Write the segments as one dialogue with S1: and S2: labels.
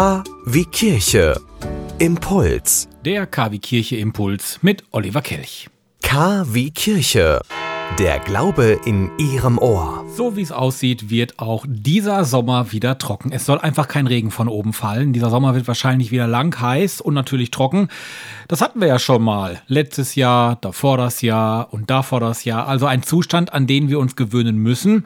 S1: K wie Kirche. Impuls.
S2: Der KW Kirche Impuls mit Oliver Kelch.
S1: K wie Kirche. Der Glaube in Ihrem Ohr.
S2: So wie es aussieht, wird auch dieser Sommer wieder trocken. Es soll einfach kein Regen von oben fallen. Dieser Sommer wird wahrscheinlich wieder lang, heiß und natürlich trocken. Das hatten wir ja schon mal. Letztes Jahr, davor das Jahr und davor das Jahr. Also ein Zustand, an den wir uns gewöhnen müssen.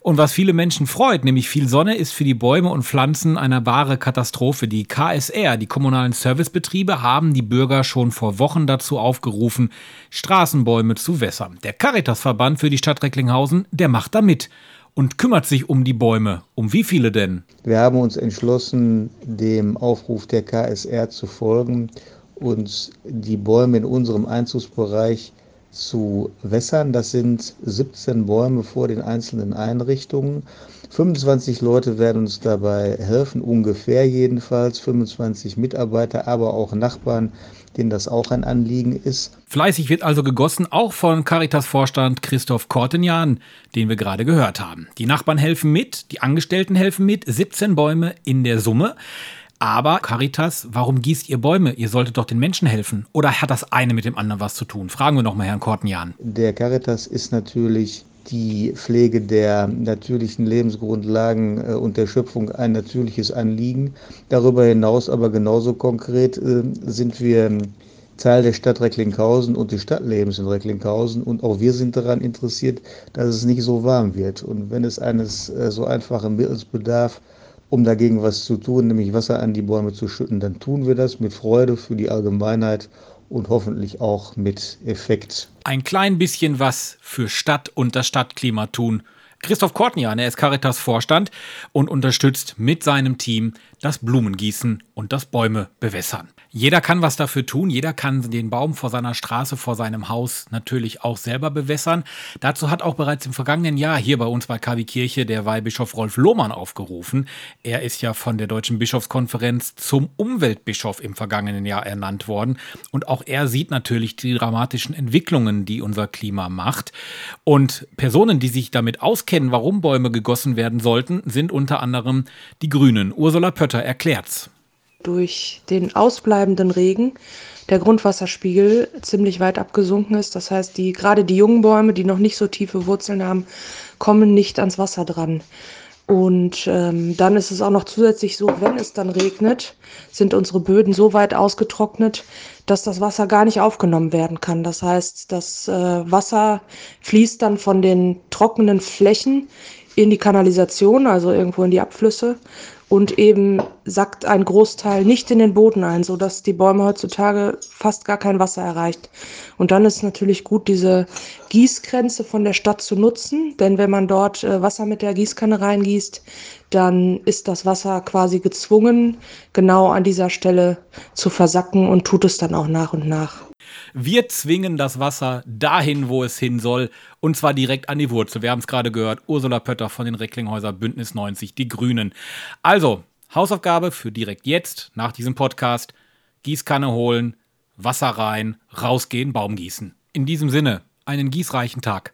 S2: Und was viele Menschen freut, nämlich viel Sonne, ist für die Bäume und Pflanzen eine wahre Katastrophe. Die KSR, die kommunalen Servicebetriebe, haben die Bürger schon vor Wochen dazu aufgerufen, Straßenbäume zu wässern. Der Caritasverband für die Stadt Recklinghausen, der macht da mit und kümmert sich um die Bäume. Um wie viele denn?
S3: Wir haben uns entschlossen, dem Aufruf der KSR zu folgen und die Bäume in unserem Einzugsbereich zu wässern. Das sind 17 Bäume vor den einzelnen Einrichtungen. 25 Leute werden uns dabei helfen, ungefähr jedenfalls. 25 Mitarbeiter, aber auch Nachbarn, denen das auch ein Anliegen ist.
S2: Fleißig wird also gegossen, auch von Caritas-Vorstand Christoph Kortenjan, den wir gerade gehört haben. Die Nachbarn helfen mit, die Angestellten helfen mit, 17 Bäume in der Summe. Aber Caritas, warum gießt ihr Bäume? Ihr solltet doch den Menschen helfen. Oder hat das eine mit dem anderen was zu tun? Fragen wir nochmal Herrn Kortenjan.
S3: Der Caritas ist natürlich die Pflege der natürlichen Lebensgrundlagen äh, und der Schöpfung ein natürliches Anliegen. Darüber hinaus aber genauso konkret äh, sind wir Teil der Stadt Recklinghausen und des Stadtlebens in Recklinghausen und auch wir sind daran interessiert, dass es nicht so warm wird. Und wenn es eines äh, so einfachen Mittels bedarf, um dagegen was zu tun, nämlich Wasser an die Bäume zu schütten, dann tun wir das mit Freude für die Allgemeinheit und hoffentlich auch mit Effekt.
S2: Ein klein bisschen was für Stadt und das Stadtklima tun. Christoph Kortnian, er ist Caritas Vorstand und unterstützt mit seinem Team das Blumengießen und das Bäume bewässern. Jeder kann was dafür tun. Jeder kann den Baum vor seiner Straße, vor seinem Haus natürlich auch selber bewässern. Dazu hat auch bereits im vergangenen Jahr hier bei uns bei KW Kirche der Weihbischof Rolf Lohmann aufgerufen. Er ist ja von der Deutschen Bischofskonferenz zum Umweltbischof im vergangenen Jahr ernannt worden. Und auch er sieht natürlich die dramatischen Entwicklungen, die unser Klima macht. Und Personen, die sich damit auskennen, warum Bäume gegossen werden sollten, sind unter anderem die Grünen. Ursula Pötter erklärt's
S4: durch den ausbleibenden Regen der Grundwasserspiegel ziemlich weit abgesunken ist. Das heißt, die, gerade die jungen Bäume, die noch nicht so tiefe Wurzeln haben, kommen nicht ans Wasser dran. Und ähm, dann ist es auch noch zusätzlich so, wenn es dann regnet, sind unsere Böden so weit ausgetrocknet, dass das Wasser gar nicht aufgenommen werden kann. Das heißt, das äh, Wasser fließt dann von den trockenen Flächen in die Kanalisation, also irgendwo in die Abflüsse und eben sackt ein Großteil nicht in den Boden ein, so dass die Bäume heutzutage fast gar kein Wasser erreicht. Und dann ist natürlich gut, diese Gießgrenze von der Stadt zu nutzen, denn wenn man dort äh, Wasser mit der Gießkanne reingießt, dann ist das Wasser quasi gezwungen, genau an dieser Stelle zu versacken und tut es dann auch nach und nach.
S2: Wir zwingen das Wasser dahin, wo es hin soll, und zwar direkt an die Wurzel. Wir haben es gerade gehört, Ursula Pötter von den Recklinghäuser Bündnis 90, die Grünen. Also, Hausaufgabe für direkt jetzt, nach diesem Podcast, Gießkanne holen, Wasser rein, rausgehen, Baum gießen. In diesem Sinne, einen gießreichen Tag.